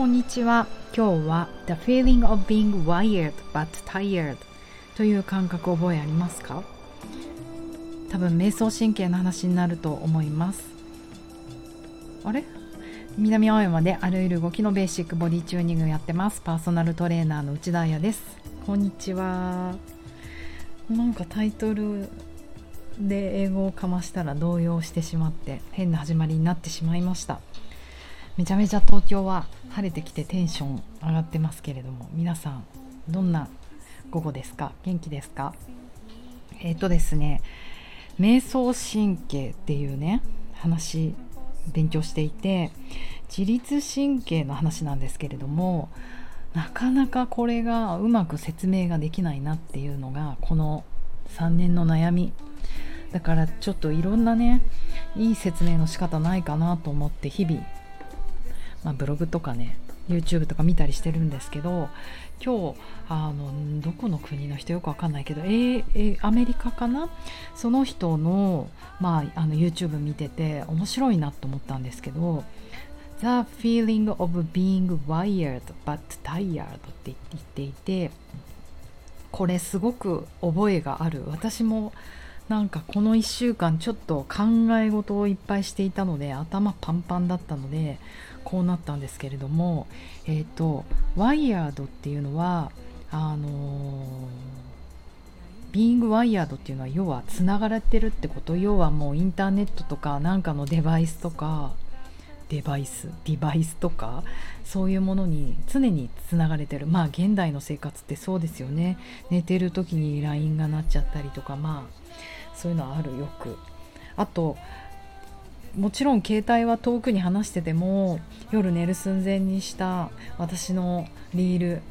こんにちは。今日は The feeling of being wired but tired という感覚覚えありますか？多分瞑想神経の話になると思います。あれ？南青山であらゆる動きのベーシックボディチューニングやってます。パーソナルトレーナーの内田彩です。こんにちは。なんかタイトルで英語をかましたら動揺してしまって変な始まりになってしまいました。めちゃめちゃ東京は晴れてきてテンション上がってますけれども皆さんどんな午後ですか？元気ですか？えっ、ー、とですね瞑想神経っていうね話勉強していて自律神経の話なんですけれどもなかなかこれがうまく説明ができないなっていうのがこの3年の悩み。だからちょっといろんなねいい説明の仕方ないかなと思って日々まあ、ブログとかね YouTube とか見たりしてるんですけど今日あのどこの国の人よくわかんないけど、えーえー、アメリカかな？その人の,、まあ、あの YouTube 見てて面白いなと思ったんですけど The feeling of being wired but tired って言っていてこれすごく覚えがある。私もなんかこの1週間ちょっと考え事をいっぱいしていたので頭パンパンだったのでこうなったんですけれどもえっ、ー、とワイヤードっていうのはあのー、ビーングワイヤードっていうのは要はつながれてるってこと要はもうインターネットとかなんかのデバイスとかデバイスデバイスとかそういうものに常につながれてる。まあ現代の生活ってそうですよね。寝てる時に LINE が鳴っちゃったりとかまあそういうのはあるよく。あともちろん携帯は遠くに離してても夜寝る寸前にした私のリール。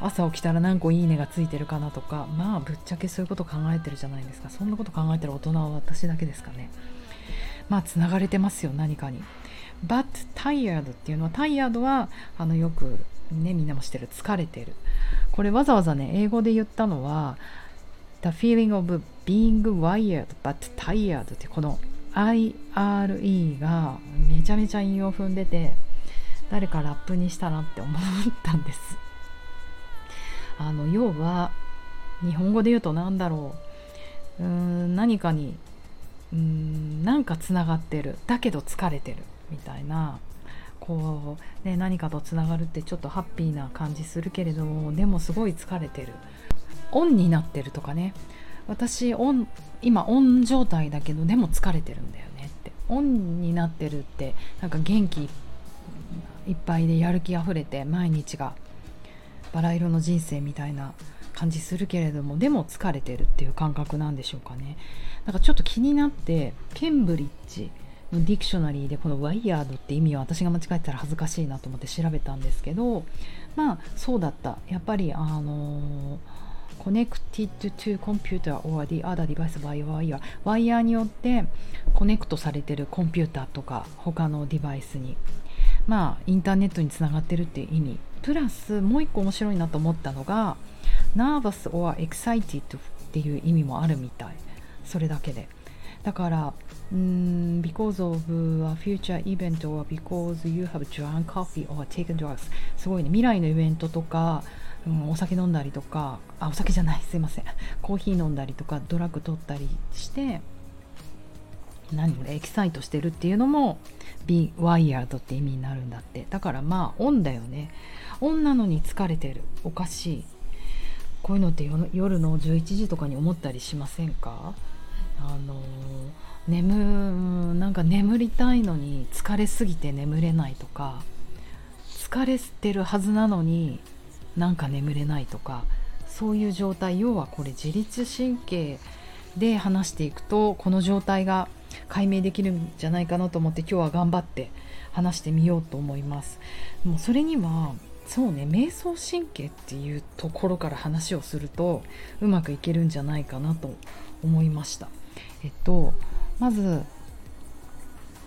朝起きたら何個いいねがついてるかなとか。まあぶっちゃけそういうこと考えてるじゃないですか。そんなこと考えてる大人は私だけですかね。まあつながれてますよ何かに。But tired っていうのは tired はあのよくねみんなもしてる。疲れてる。これわざわざね英語で言ったのは The feeling of being wired but tired ってこの IRE がめちゃめちゃ韻を踏んでて誰かラップにしたなって思ったんです。あの要は日本語で言うと何だろう。うーん何かにうーんなんかつながってる。だけど疲れてる。みたいな。こう、ね、何かとつながるってちょっとハッピーな感じするけれどもでもすごい疲れてる。オンになってるとかね。私オン今オン状態だけどでも疲れてるんだよねって。オンになってるってなんか元気いっぱいでやる気あふれて毎日がバラ色の人生みたいな感じするけれどもでも疲れてるっていう感覚なんでしょうかね。なんかちょっと気になってケンブリッジの dictionary でこの wired って意味を私が間違えたら恥ずかしいなと思って調べたんですけどまあそうだった。やっぱりあのー connected to computer or the other device by wire ワイヤーによって connect されてるコンピューターとか他のデバイスにまあインターネットにつながってるっていう意味プラスもう一個面白いなと思ったのが nervous or excited っていう意味もあるみたいそれだけでだからうん because of a future event or because you have drunk coffee or taken drugs すごいね未来のイベントとかうん、お酒飲んだりとかあお酒じゃないすいません。コーヒー飲んだりとかドラッグ取ったりして何エキサイトしてるっていうのも be wired って意味になるんだって。だからまあオンだよね。オンなのに疲れてる。おかしい。こういうのって夜の11時とかに思ったりしませんか？あの眠なんか眠りたいのに疲れすぎて眠れないとか疲れてるはずなのになんか眠れないとかそういう状態要はこれ自律神経で話していくとこの状態が解明できるんじゃないかなと思って今日は頑張って話してみようと思います。もうそれにはそうね瞑想神経っていうところから話をするとうまくいけるんじゃないかなと思いました。えっとまず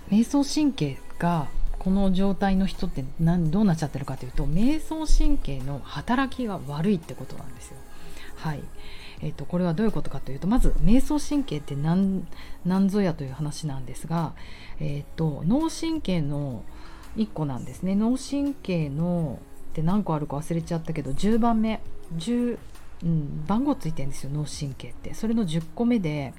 瞑想神経がこの状態の人って何どうなっちゃってるかというと瞑想神経の働きが悪いってことなんですよ。はい。えーと、これはどういうことかというとまず瞑想神経って何何ぞやという話なんですが、えーと、脳神経の1個なんですね。脳神経のって何個あるか忘れちゃったけど10番目10、うん、番号ついてるんですよ脳神経って。それの10個目で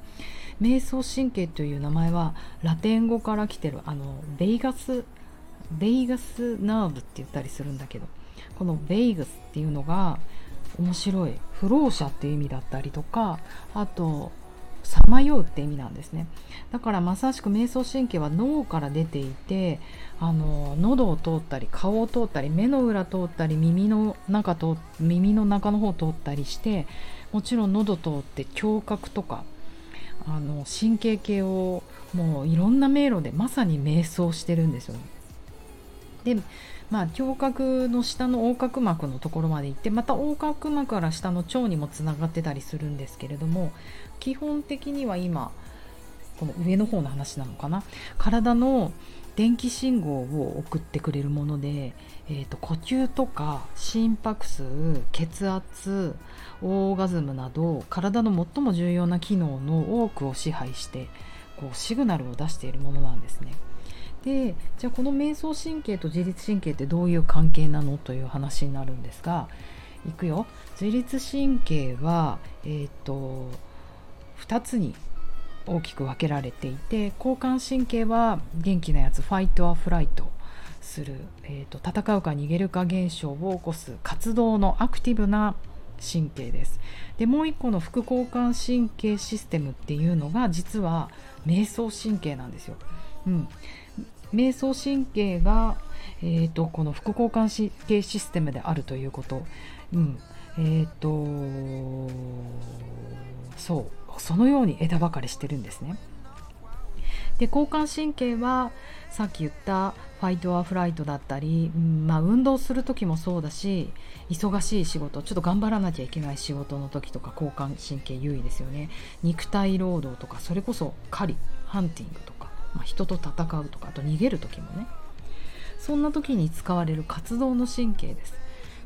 瞑想神経という名前はラテン語から来てるあのベイガスベイガスナーブって言ったりするんだけどこのベイガスっていうのが面白い不老者っていう意味だったりとかあとさまようって意味なんですねだからまさしく瞑想神経は脳から出ていてあの喉を通ったり顔を通ったり目の裏通ったり耳の中と耳の中の方を通ったりしてもちろん喉通って聴覚とかあの神経系をもういろんな迷路でまさに瞑想してるんですよね。でまあ胸郭の下の横隔膜のところまで行ってまた横隔膜から下の腸にもつながってたりするんですけれども基本的には今この上の方の話なのかな？体の電気信号を送ってくれるもので、えーと、呼吸とか心拍数血圧オーガズムなど体の最も重要な機能の多くを支配してこうシグナルを出しているものなんですね。でじゃあこの瞑想神経と自律神経ってどういう関係なのという話になるんですがいくよ。自律神経は、えーと2つに大きく分けられていて交感神経は元気なやつファイトアフライトする、えーと、戦うか逃げるか現象を起こす活動のアクティブな神経です。でもう一個の副交感神経システムっていうのが実は瞑想神経なんですよ。うん、瞑想神経が、えーと、この副交感神経システムであるということ、うん。えーとそう。そのように枝分かれしてるんですね。で交感神経はさっき言ったファイトアフライトだったり、うんまあ、運動する時もそうだし忙しい仕事ちょっと頑張らなきゃいけない仕事の時とか交感神経優位ですよね。肉体労働とかそれこそ狩りハンティングとか、まあ、人と戦うとかあと逃げる時もねそんな時に使われる活動の神経です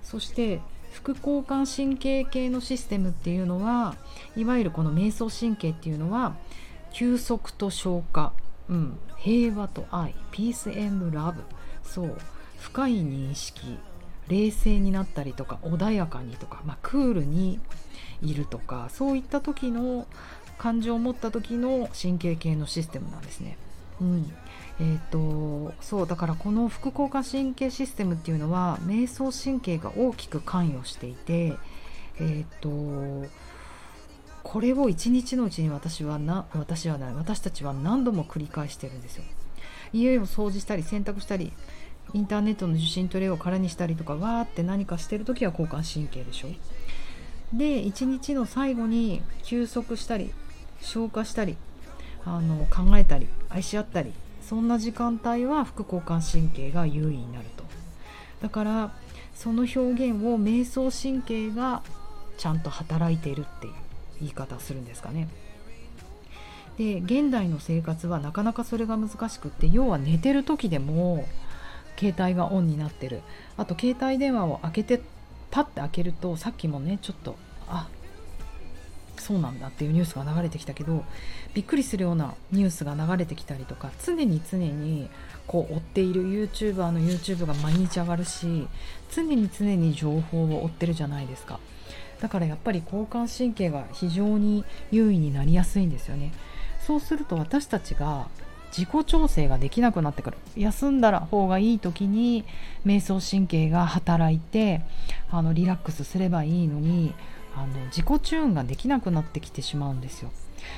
そして副交感神経系のシステムっていうのはいわゆるこの瞑想神経っていうのは休息と消化、うん、平和と愛ピースエンドラブそう深い認識冷静になったりとか穏やかにとか、まあ、クールにいるとかそういった時の感情を持った時の神経系のシステムなんですね。うん、えーと、そうだからこの副交感神経システムっていうのは瞑想神経が大きく関与していて、えーと、これを一日のうちに私はな私はない私たちは何度も繰り返してるんですよ。家を掃除したり洗濯したりインターネットの受信トレイを空にしたりとかわーって何かしてる時は交感神経でしょ。で一日の最後に休息したり消化したりあの考えたり愛し合ったりそんな時間帯は副交感神経が優位になると。だからその表現を瞑想神経がちゃんと働いているっていう言い方をするんですかね。で現代の生活はなかなかそれが難しくって要は寝てる時でも携帯がオンになってる。あと携帯電話を開けてパッて開けるとさっきもねちょっとあそうなんだっていうニュースが流れてきたけどびっくりするようなニュースが流れてきたりとか常に常にこう追っている YouTuber の YouTube が毎日上がるし常に常に情報を追ってるじゃないですか。だからやっぱり交感神経が非常に優位になりやすいんですよね。そうすると私たちが自己調整ができなくなってくる。休んだら方がいい時に瞑想神経が働いてあのリラックスすればいいのにあの自己チューンができなくなってきてしまうんですよ。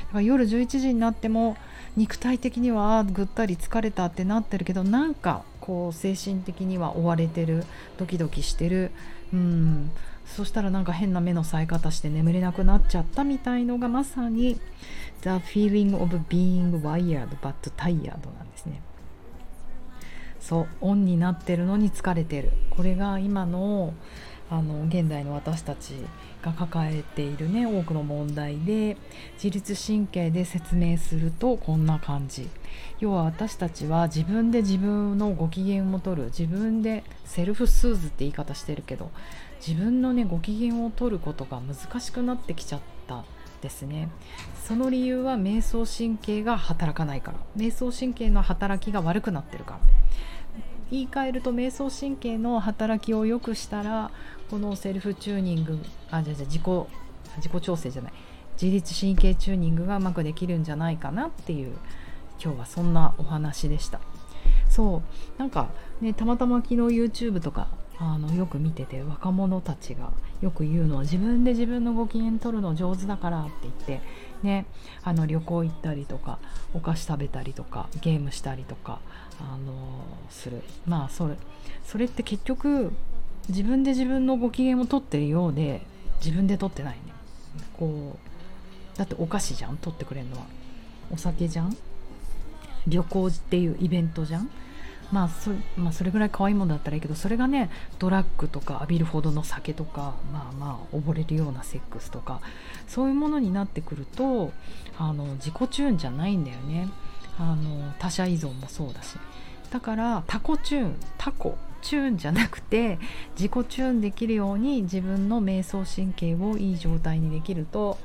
だから夜11時になっても肉体的にはぐったり疲れたってなってるけどなんかこう精神的には追われてるドキドキしてる。うん。そしたらなんか変な目の冴え方して眠れなくなっちゃったみたいのがまさに The feeling of being wired but tired なんですね。そうオンになってるのに疲れてる。これが今のあの現代の私たちが抱えているね多くの問題で自律神経で説明するとこんな感じ。要は私たちは自分で自分のご機嫌を取る自分で self-soothe って言い方してるけど自分のねご機嫌を取ることが難しくなってきちゃったですね。その理由は瞑想神経が働かないから。瞑想神経の働きが悪くなってるから。言い換えると瞑想神経の働きを良くしたらこのセルフチューニングあじゃじゃ自己自己調整じゃない。自律神経チューニングがうまくできるんじゃないかなっていう今日はそんなお話でした。そうなんかねたまたま昨日 YouTube とかあのよく見てて若者たちがよく言うのは自分で自分のご機嫌取るの上手だからって言ってねあの旅行行ったりとかお菓子食べたりとかゲームしたりとかあのする。まあそれそれって結局自分で自分のご機嫌を取ってるようで自分で取ってないね。こうだってお菓子じゃん取ってくれるのは。お酒じゃん。旅行っていうイベントじゃん。まあそまあ、それぐらい可愛いものだったらいいけどそれがねドラッグとか浴びるほどの酒とかまあまあ溺れるようなセックスとかそういうものになってくるとあの自己チューンじゃないんだよね。あの他者依存もそうだし。だからタコチューンタコ。チューンじゃなくて自己チューンできるように自分の瞑想神経をいい状態にできると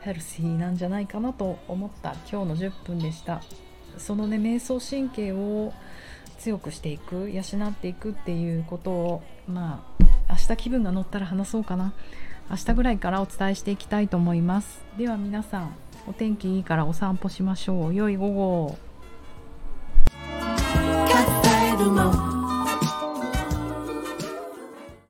ヘルシーなんじゃないかなと思った。今日の10分でした。そのね瞑想神経を強くしていく養っていくっていうことをまあ明日気分が乗ったら話そうかな。明日ぐらいからお伝えしていきたいと思います。では皆さんお天気いいからお散歩しましょう。良い午後